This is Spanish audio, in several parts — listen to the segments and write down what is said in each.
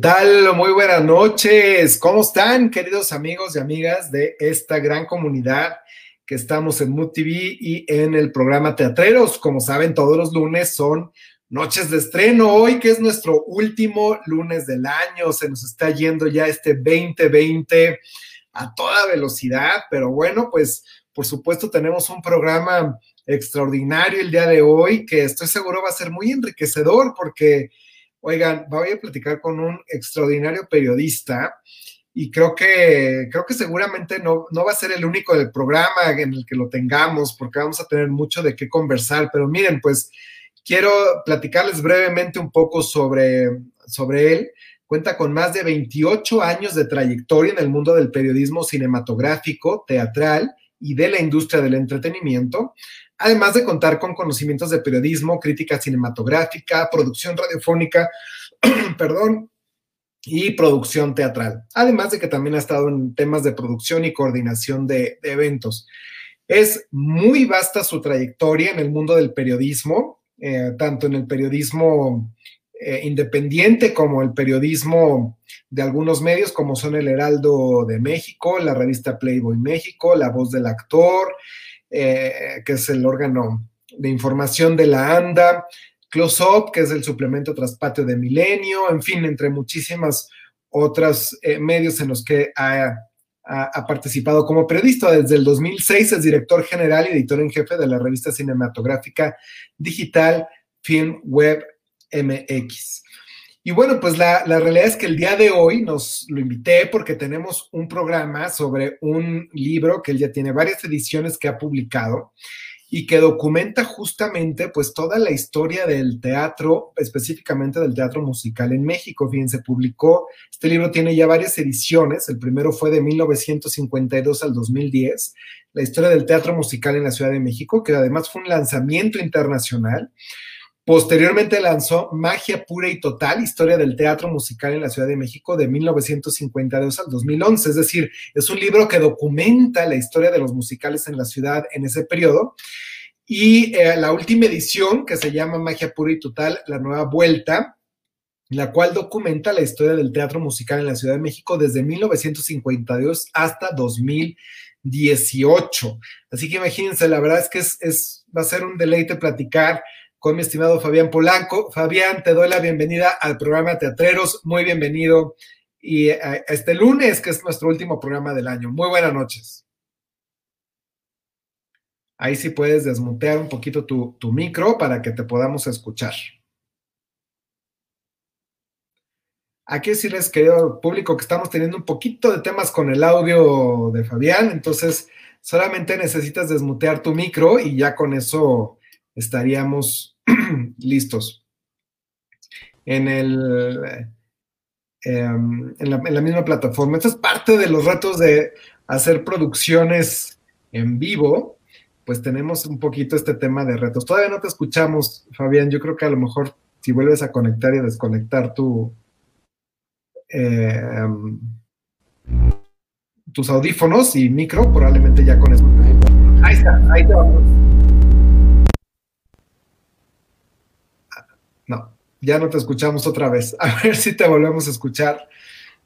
tal? Muy buenas noches. ¿Cómo están, queridos amigos y amigas de esta gran comunidad que estamos en Mood TV y en el programa Teatreros? Como saben, todos los lunes son noches de estreno. Hoy, que es nuestro último lunes del año, se nos está yendo ya este 2020 a toda velocidad, pero bueno, pues por supuesto tenemos un programa extraordinario el día de hoy que estoy seguro va a ser muy enriquecedor porque Oigan, voy a platicar con un extraordinario periodista y creo que, creo que seguramente no, no va a ser el único del programa en el que lo tengamos, porque vamos a tener mucho de qué conversar. Pero miren, pues quiero platicarles brevemente un poco sobre, sobre él. Cuenta con más de 28 años de trayectoria en el mundo del periodismo cinematográfico, teatral y de la industria del entretenimiento además de contar con conocimientos de periodismo, crítica cinematográfica, producción radiofónica, perdón, y producción teatral. Además de que también ha estado en temas de producción y coordinación de, eventos. Es muy vasta su trayectoria en el mundo del periodismo, eh, tanto en el periodismo eh, independiente como el periodismo de algunos medios, como son el Heraldo de México, la revista Playboy México, La Voz del Actor, eh, que es el órgano de información de la ANDA, Close Up, que es el suplemento Traspatio de Milenio, en fin, entre muchísimas otros eh, medios en los que ha, ha, participado como periodista. Desde el 2006 es director general y editor en jefe de la revista cinematográfica digital Film Web MX. Y bueno, pues la, realidad es que el día de hoy nos lo invité porque tenemos un programa sobre un libro que él ya tiene varias ediciones que ha publicado y que documenta justamente pues toda la historia del teatro, específicamente del teatro musical en México. Fíjense, publicó, este libro tiene ya varias ediciones, el primero fue de 1952 al 2010, la historia del teatro musical en la Ciudad de México, que además fue un lanzamiento internacional. Posteriormente lanzó Magia Pura y Total, Historia del Teatro Musical en la Ciudad de México de 1952 al 2011. Es decir, es un libro que documenta la historia de los musicales en la ciudad en ese periodo. Y eh, la última edición, que se llama Magia Pura y Total, La Nueva Vuelta, la cual documenta la historia del teatro musical en la Ciudad de México desde 1952 hasta 2018. Así que imagínense, la verdad es que es va a ser un deleite platicar con mi estimado Fabián Polanco. Fabián, te doy la bienvenida al programa Teatreros, muy bienvenido. Y eh, este lunes, que es nuestro último programa del año. Muy buenas noches. Ahí sí puedes desmutear un poquito tu, tu micro para que te podamos escuchar. Aquí decirles, querido público, que estamos teniendo un poquito de temas con el audio de Fabián, entonces solamente necesitas desmutear tu micro y ya con eso estaríamos listos. En, el, em, en, la, misma plataforma. Esto es parte de los retos de hacer producciones en vivo, pues tenemos un poquito este tema de retos. Todavía no te escuchamos, Fabián. Yo creo que a lo mejor si vuelves a conectar y desconectar tu, em, tus audífonos y micro, probablemente ya con eso. Ahí está, ahí te vamos. No, ya no te escuchamos otra vez. A ver si te volvemos a escuchar.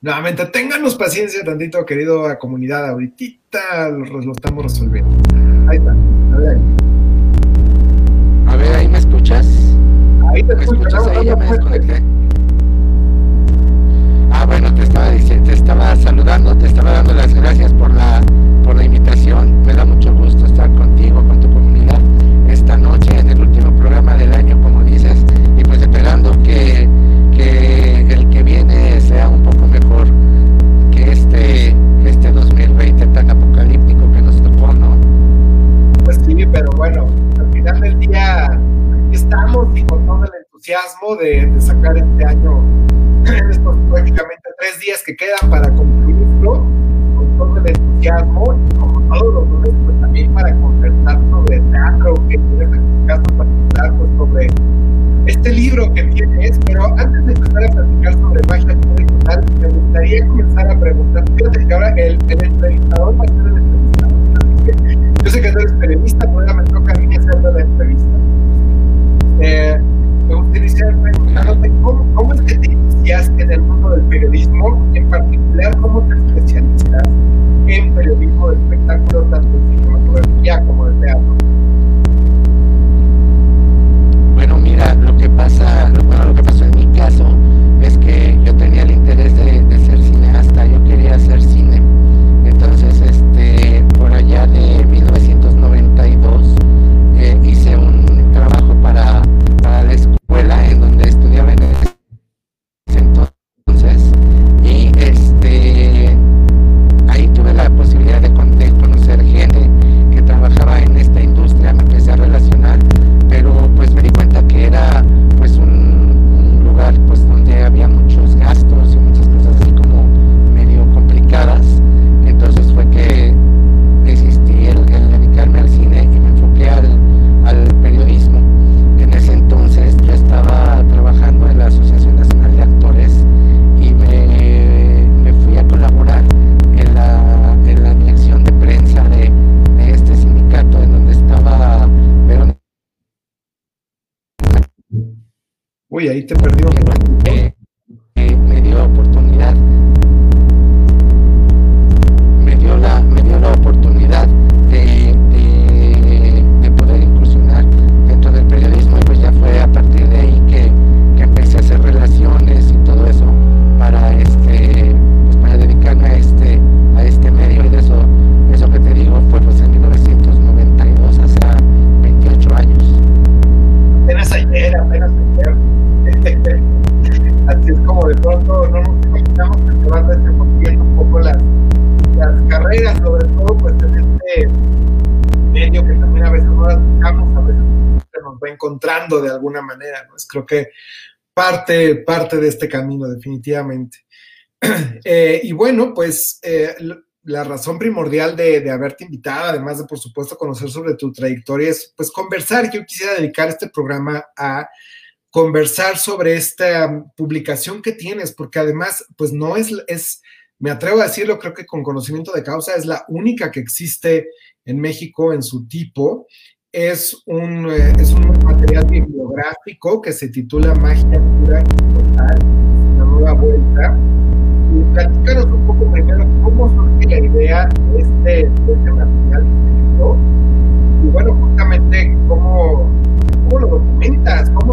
Nuevamente, ténganos paciencia tantito, querido a comunidad. Ahorita lo, estamos resolviendo. Ahí está. A ver, ahí. A ver, ¿ahí me escuchas? Ahí te ¿Me escuchas? Ahí ya me desconecté. Ah, bueno, te estaba diciendo, te estaba saludando, te estaba dando las gracias por la, por la invitación. Me da mucho gusto entusiasmo de, de sacar este año, estos prácticamente tres días que quedan para concluirlo, con todo el entusiasmo y como todos los lunes, pues también para conversar sobre teatro, que tiene en caso particular, pues sobre este libro que tienes, pero antes de empezar a platicar sobre magia total, me gustaría comenzar a preguntar, fíjate que ahora el, el entrevistador va de alguna manera. Es creo que parte, parte de este camino, definitivamente. Eh, y bueno, pues eh, la razón primordial de, de, haberte invitado, además de por supuesto conocer sobre tu trayectoria, es pues conversar. Yo quisiera dedicar este programa a conversar sobre esta mm, publicación que tienes, porque además, pues no es, es, me atrevo a decirlo, creo que con conocimiento de causa, es la única que existe en México en su tipo es un, eh, es un material bibliográfico que se titula Magia Pura y una nueva vuelta. Y platícanos un poco primero cómo surge la idea de este, de este material y bueno, justamente cómo, cómo lo documentas, cómo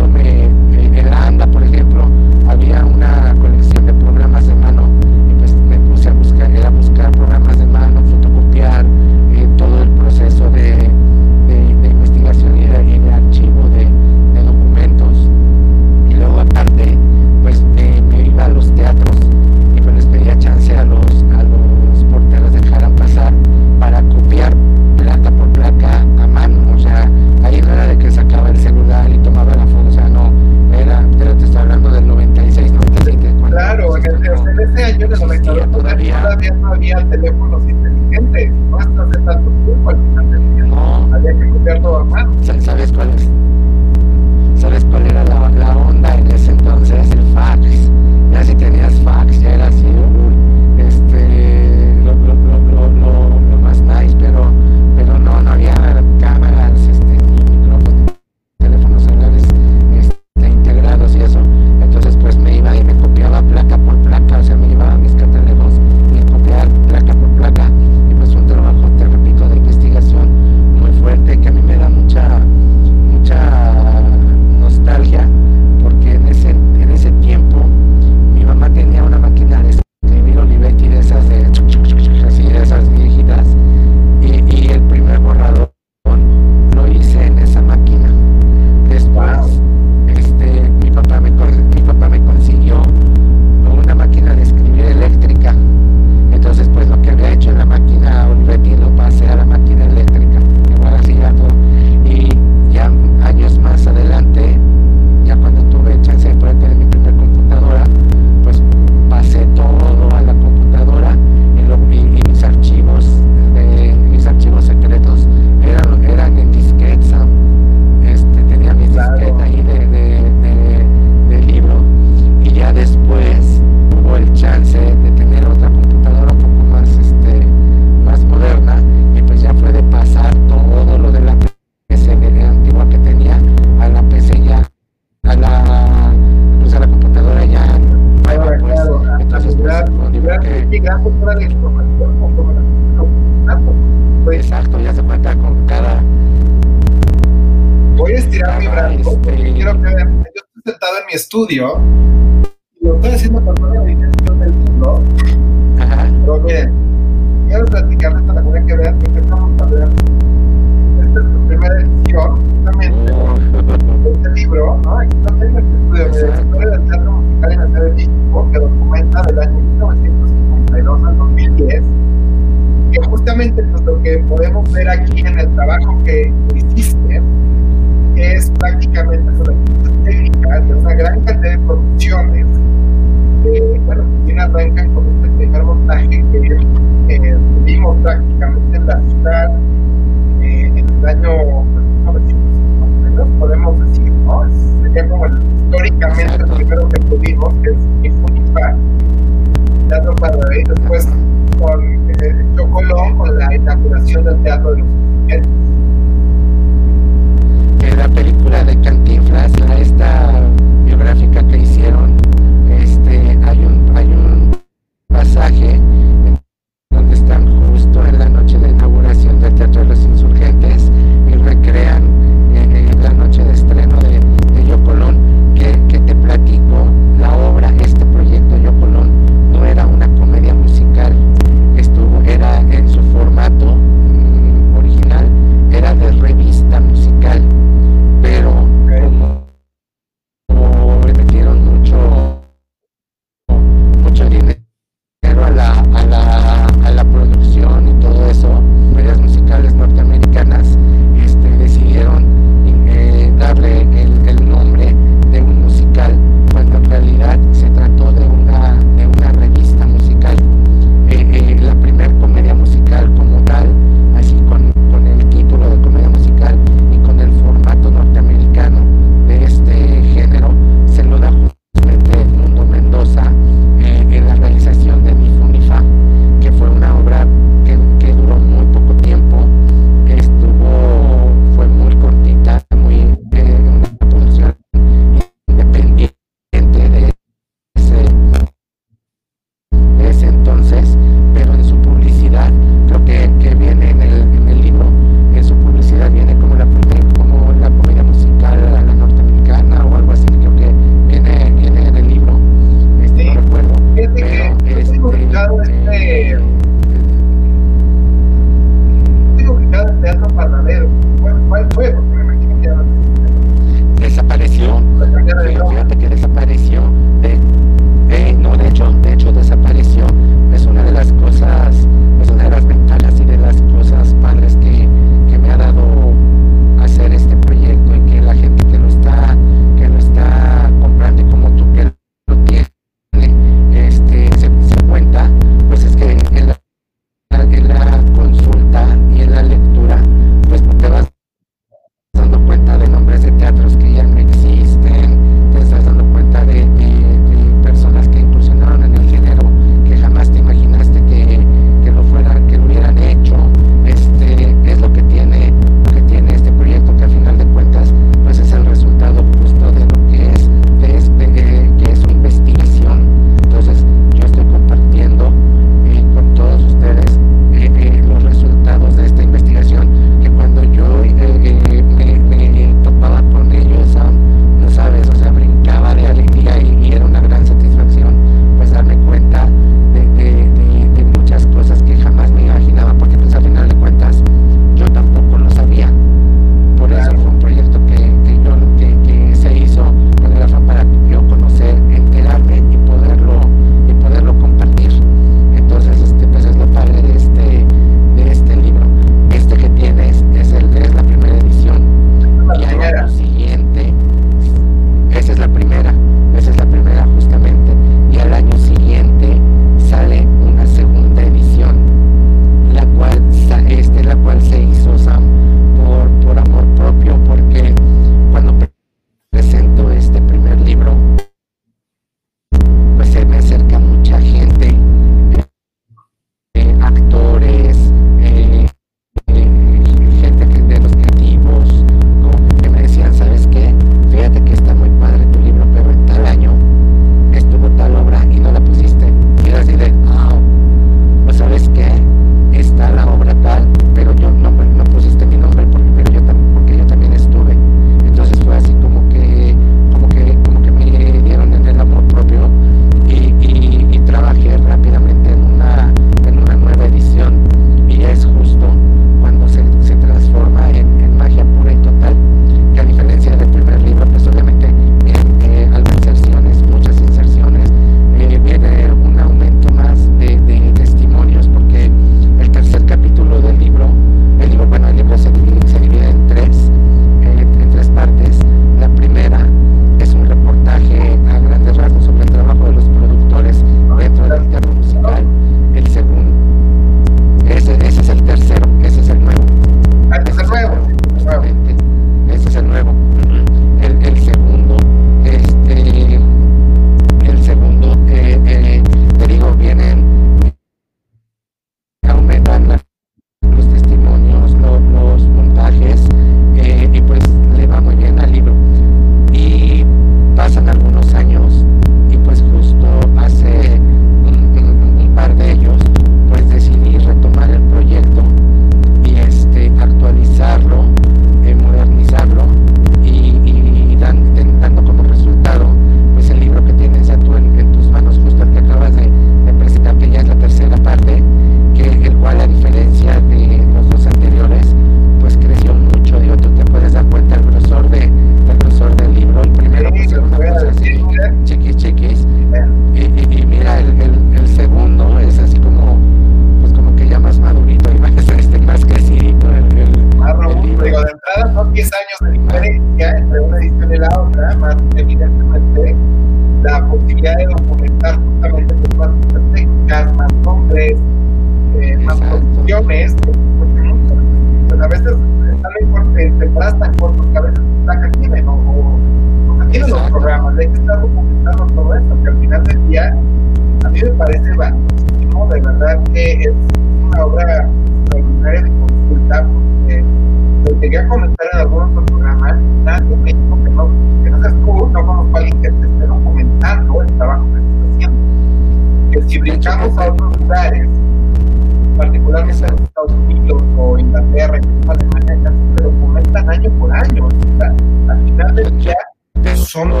son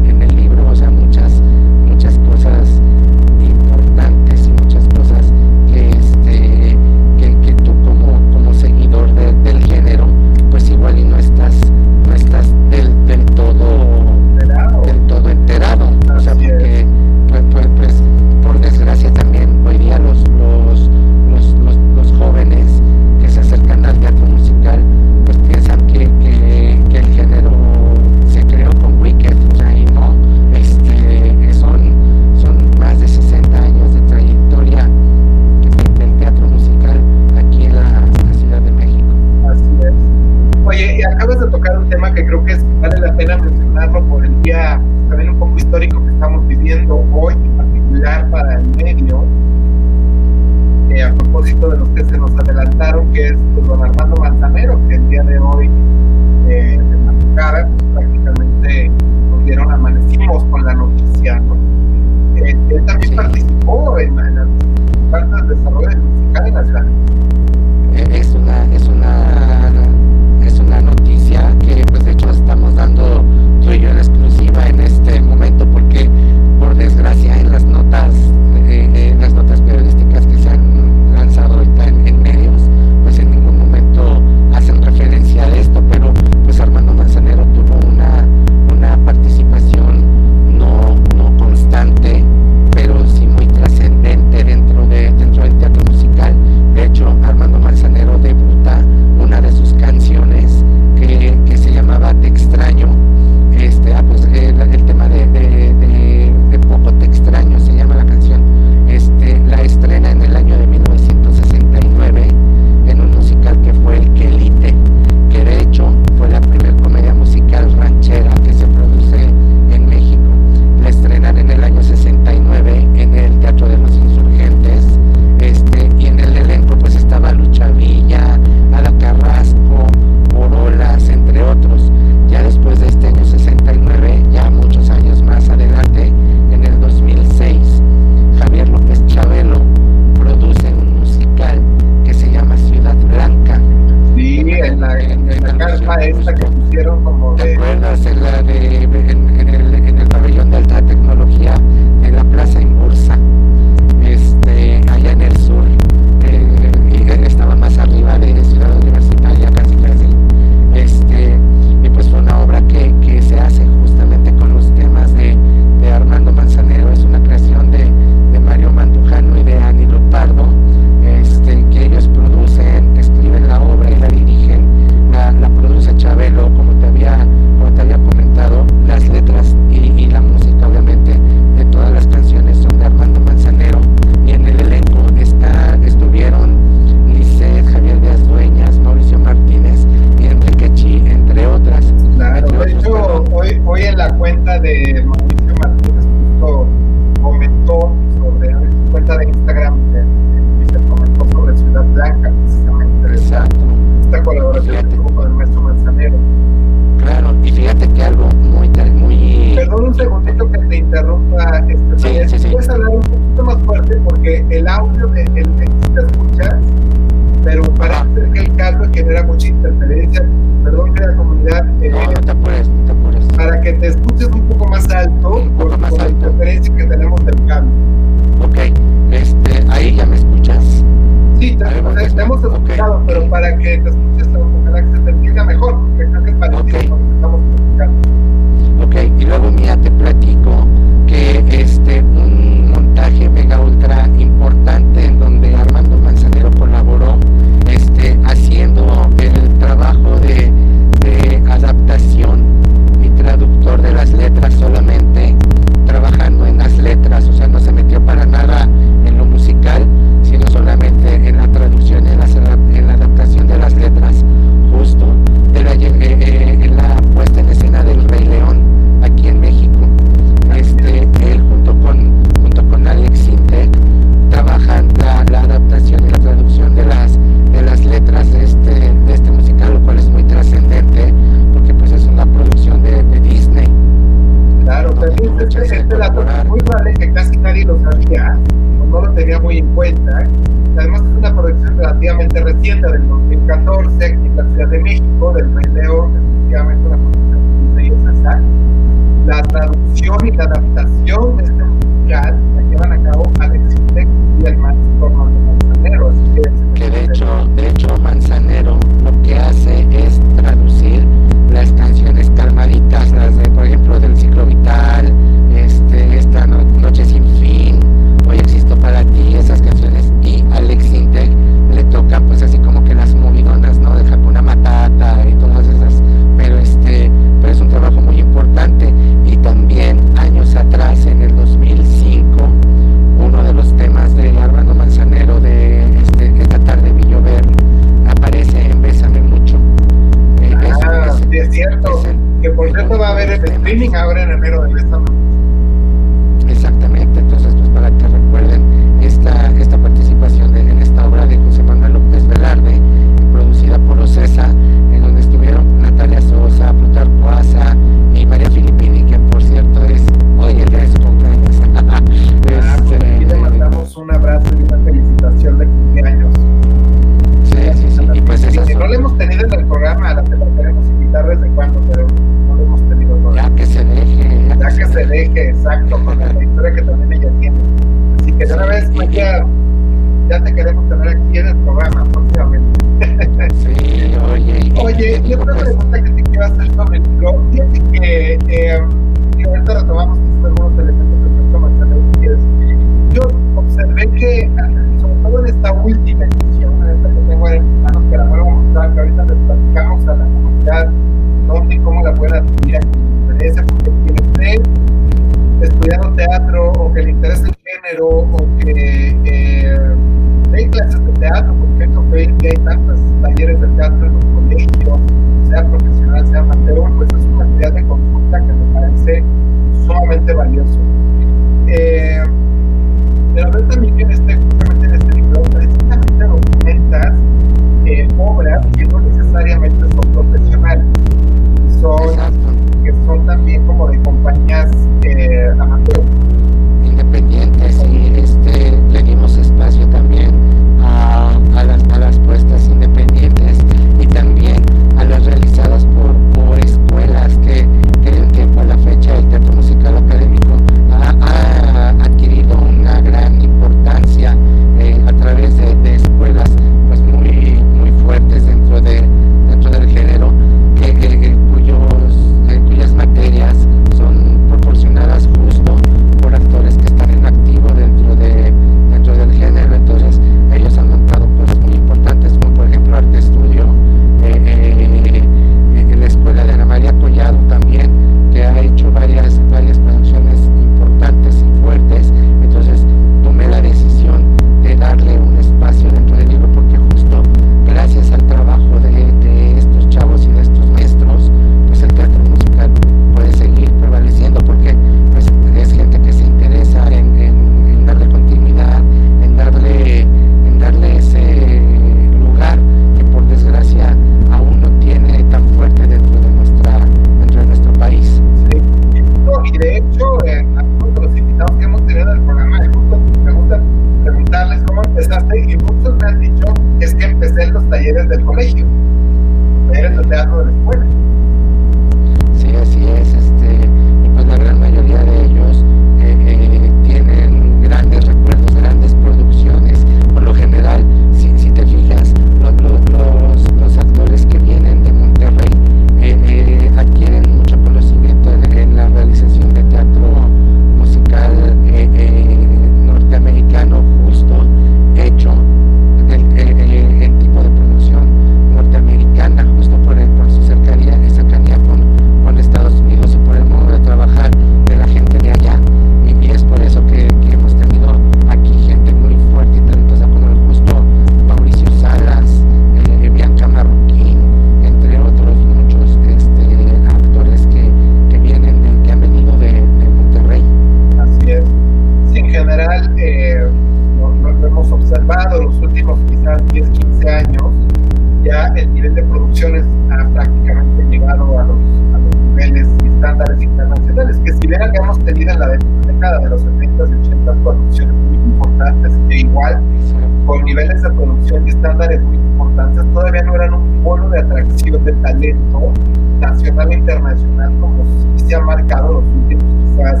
con niveles de producción y estándares muy importantes, todavía no eran un polo de atracción de talento nacional e internacional como se ha marcado los últimos quizás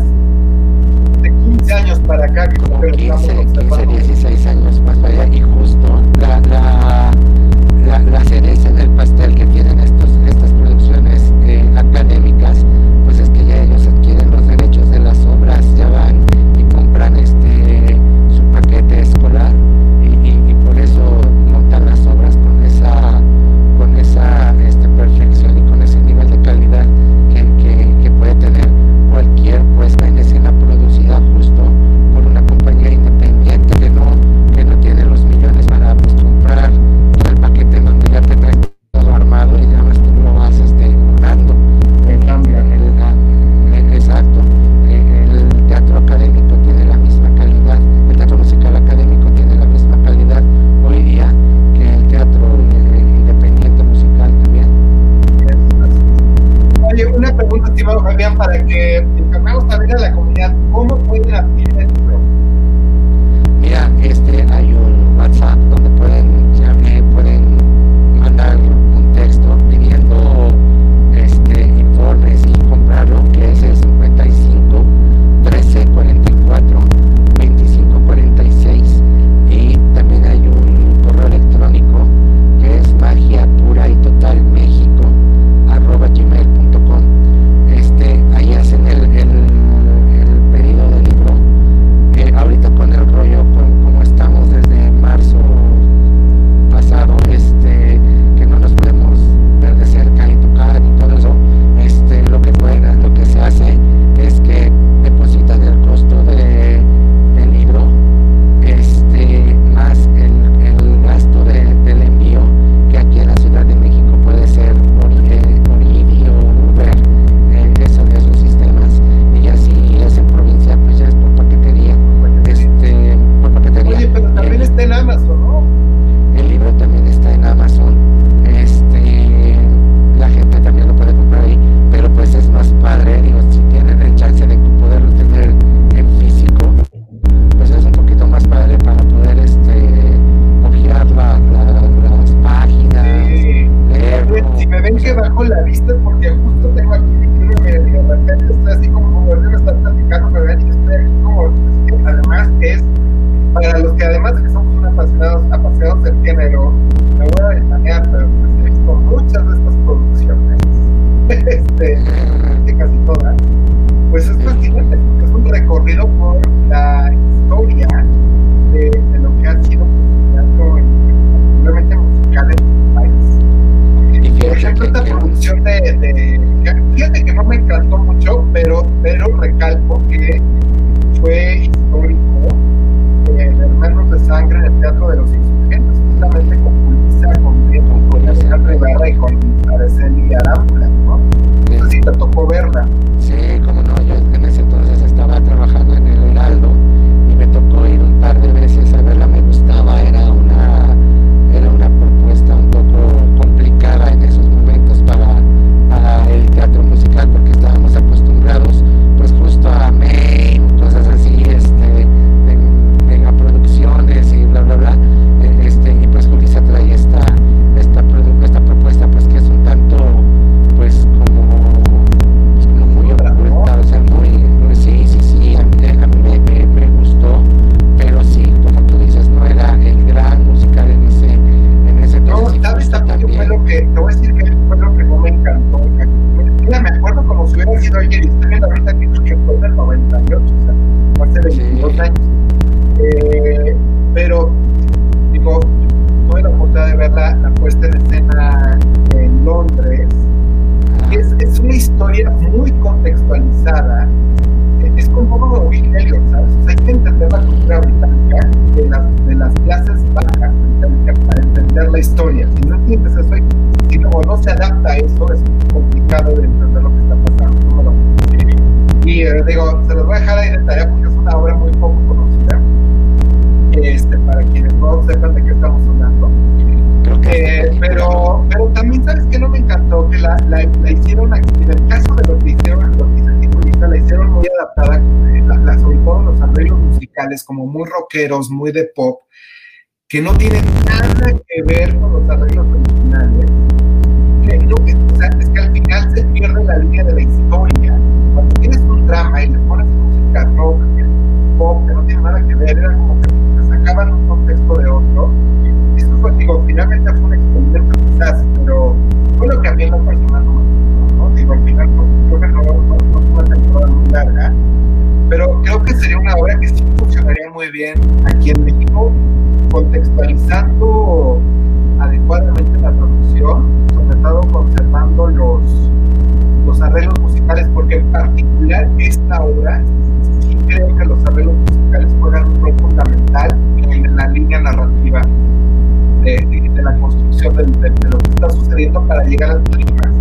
de 15 años para acá. Que como 15, 15, 16 años más para allá y justo la, la, la, la serie la, la, hicieron, en el caso de lo que hicieron Loquisa la hicieron muy adaptada, eh, la, sobre todo los arreglos musicales, como muy rockeros, muy de pop, que no tienen nada que ver con los arreglos originales. Que, que, o sea, es que al final se pierde la línea de la historia. Cuando tienes un drama y le pones música rock, pop, que no tiene nada que ver, era como que te sacaban un contexto de otro fue, digo, finalmente fue un experimento quizás, pero fue lo que a mí no me ¿no? Digo, al final pues, creo que no, no, fue una temporada muy larga, pero creo sería una obra que sí funcionaría muy bien aquí en México, contextualizando adecuadamente la producción, sobre todo conservando los, los arreglos musicales, porque en particular esta obra sí creo que los arreglos musicales juegan un rol fundamental en la línea narrativa de, la construcción de, lo que está sucediendo para llegar al clímax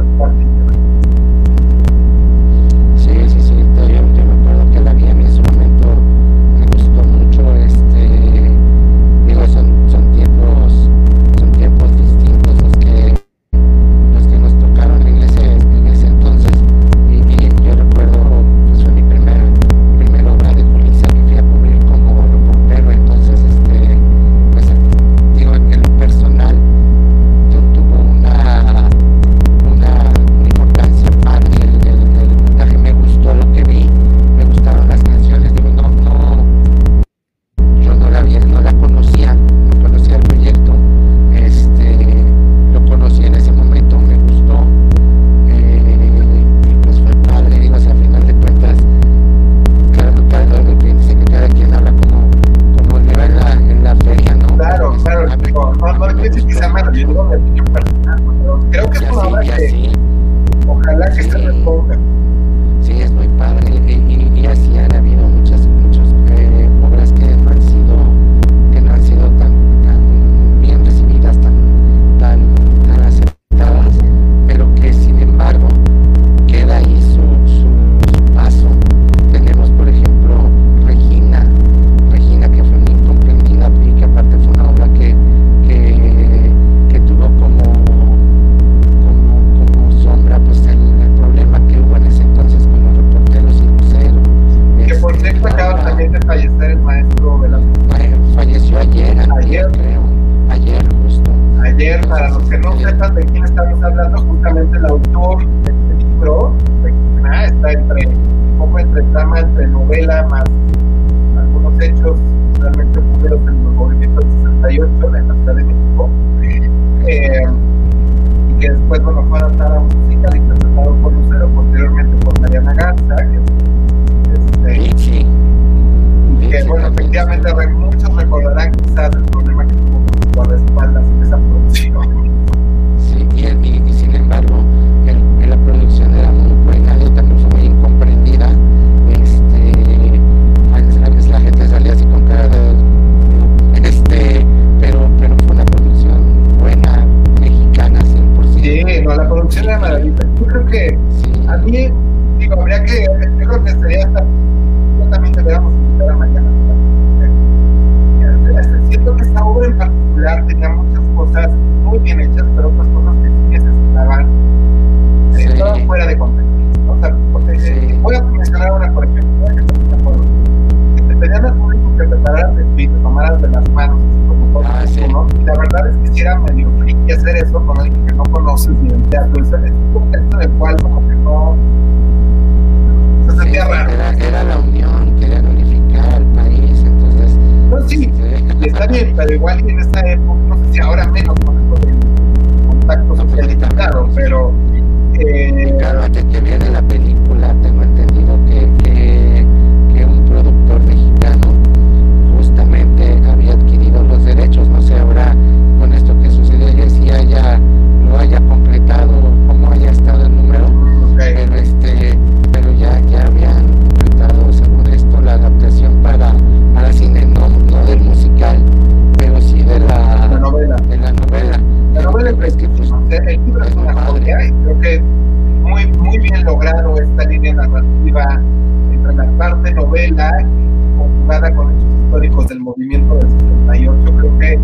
con hechos históricos del movimiento del 68, creo que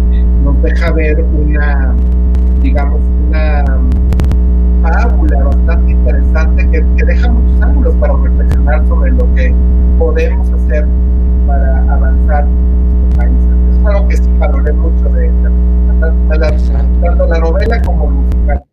nos deja ver una, digamos, una fábula bastante interesante que, que deja muchos ángulos para reflexionar sobre lo que podemos hacer para avanzar en nuestro país. Es algo que sí valoré mucho de, de, de tanto la novela como musical.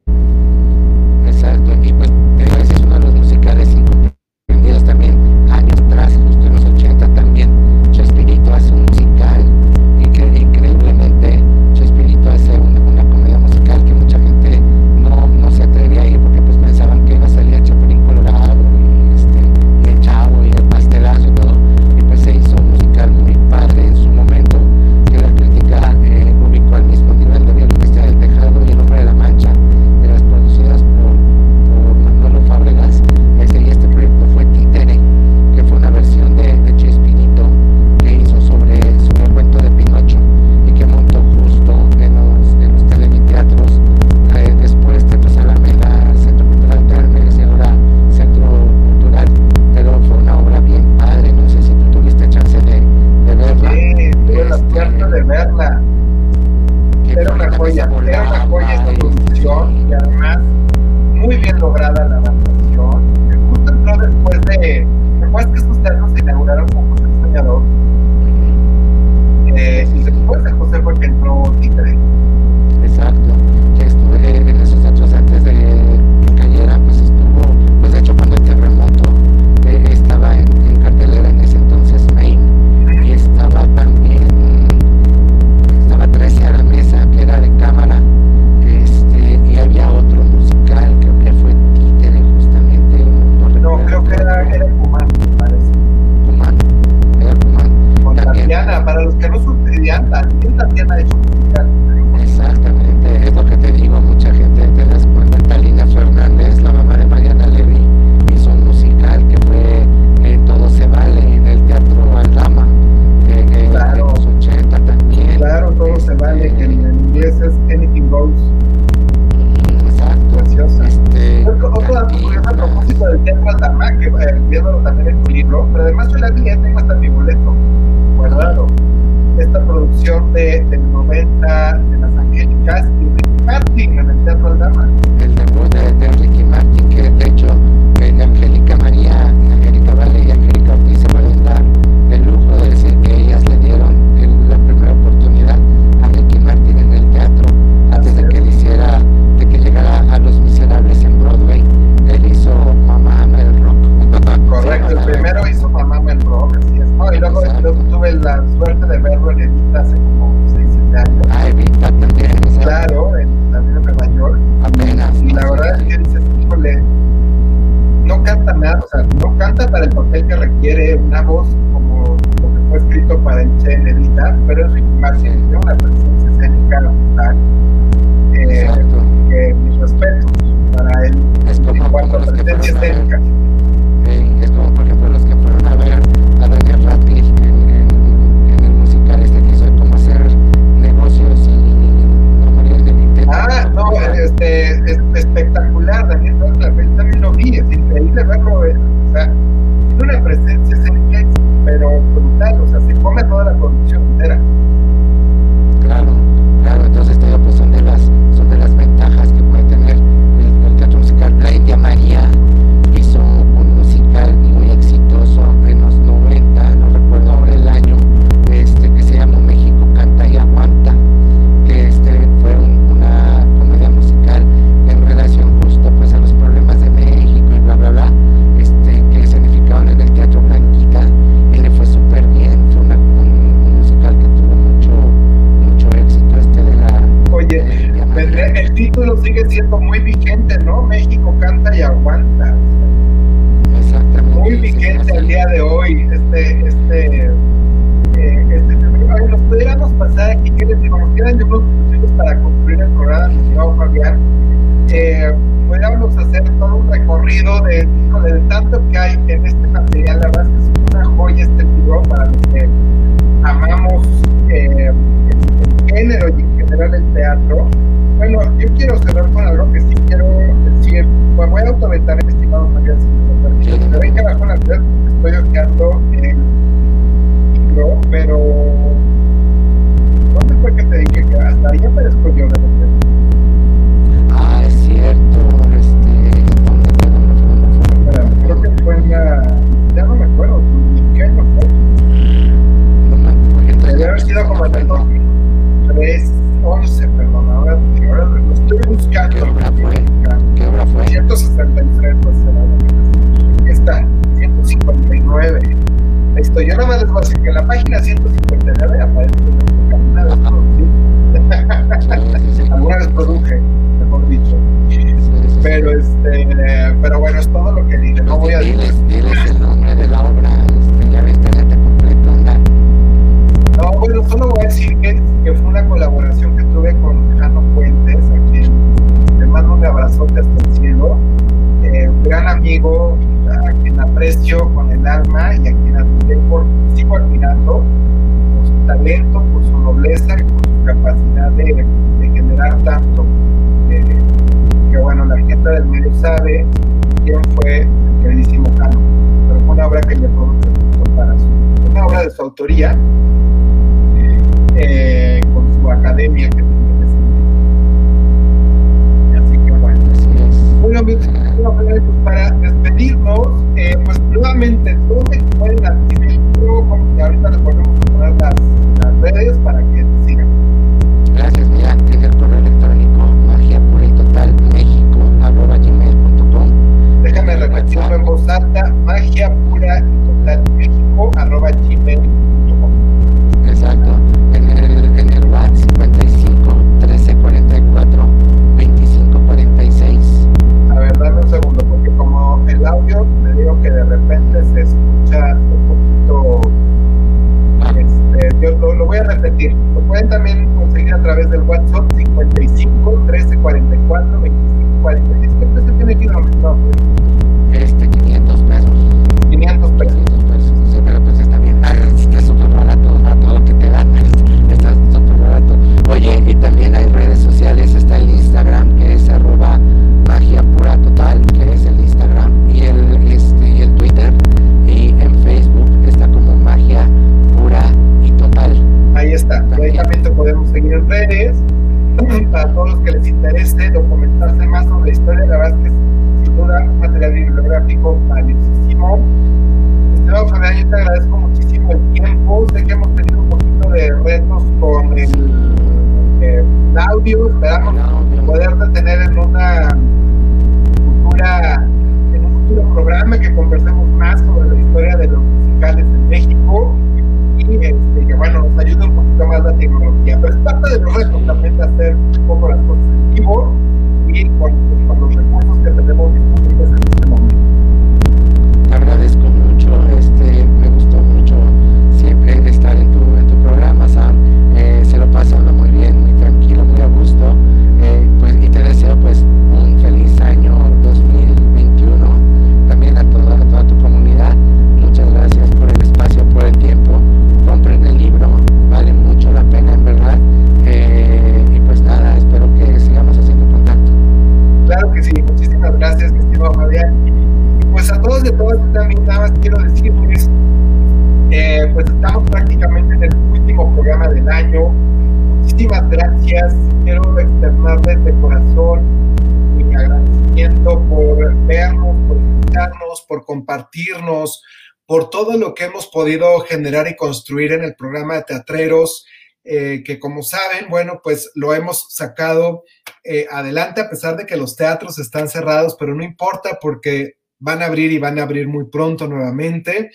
compartirnos, por todo lo que hemos podido generar y construir en el programa de teatreros, eh, que como saben, bueno, pues lo hemos sacado eh, adelante a pesar de que los teatros están cerrados, pero no importa porque van a abrir y van a abrir muy pronto nuevamente.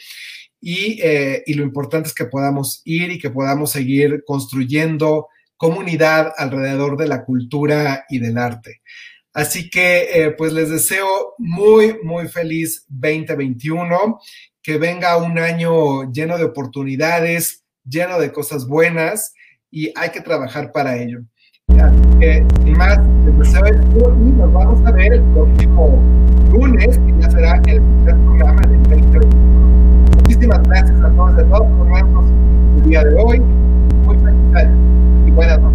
Y eh, lo importante es que podamos ir y que podamos seguir construyendo comunidad alrededor de la cultura y del arte. Así que eh, pues les deseo muy, muy feliz 2021, que venga un año lleno de oportunidades, lleno de cosas buenas y hay que trabajar para ello. Así que, sin más, les deseo el y nos vamos a ver el próximo lunes, que ya será el primer programa del 2021. Muchísimas gracias a todos y a todos por vernos el día de hoy. Muy feliz y buenas noches.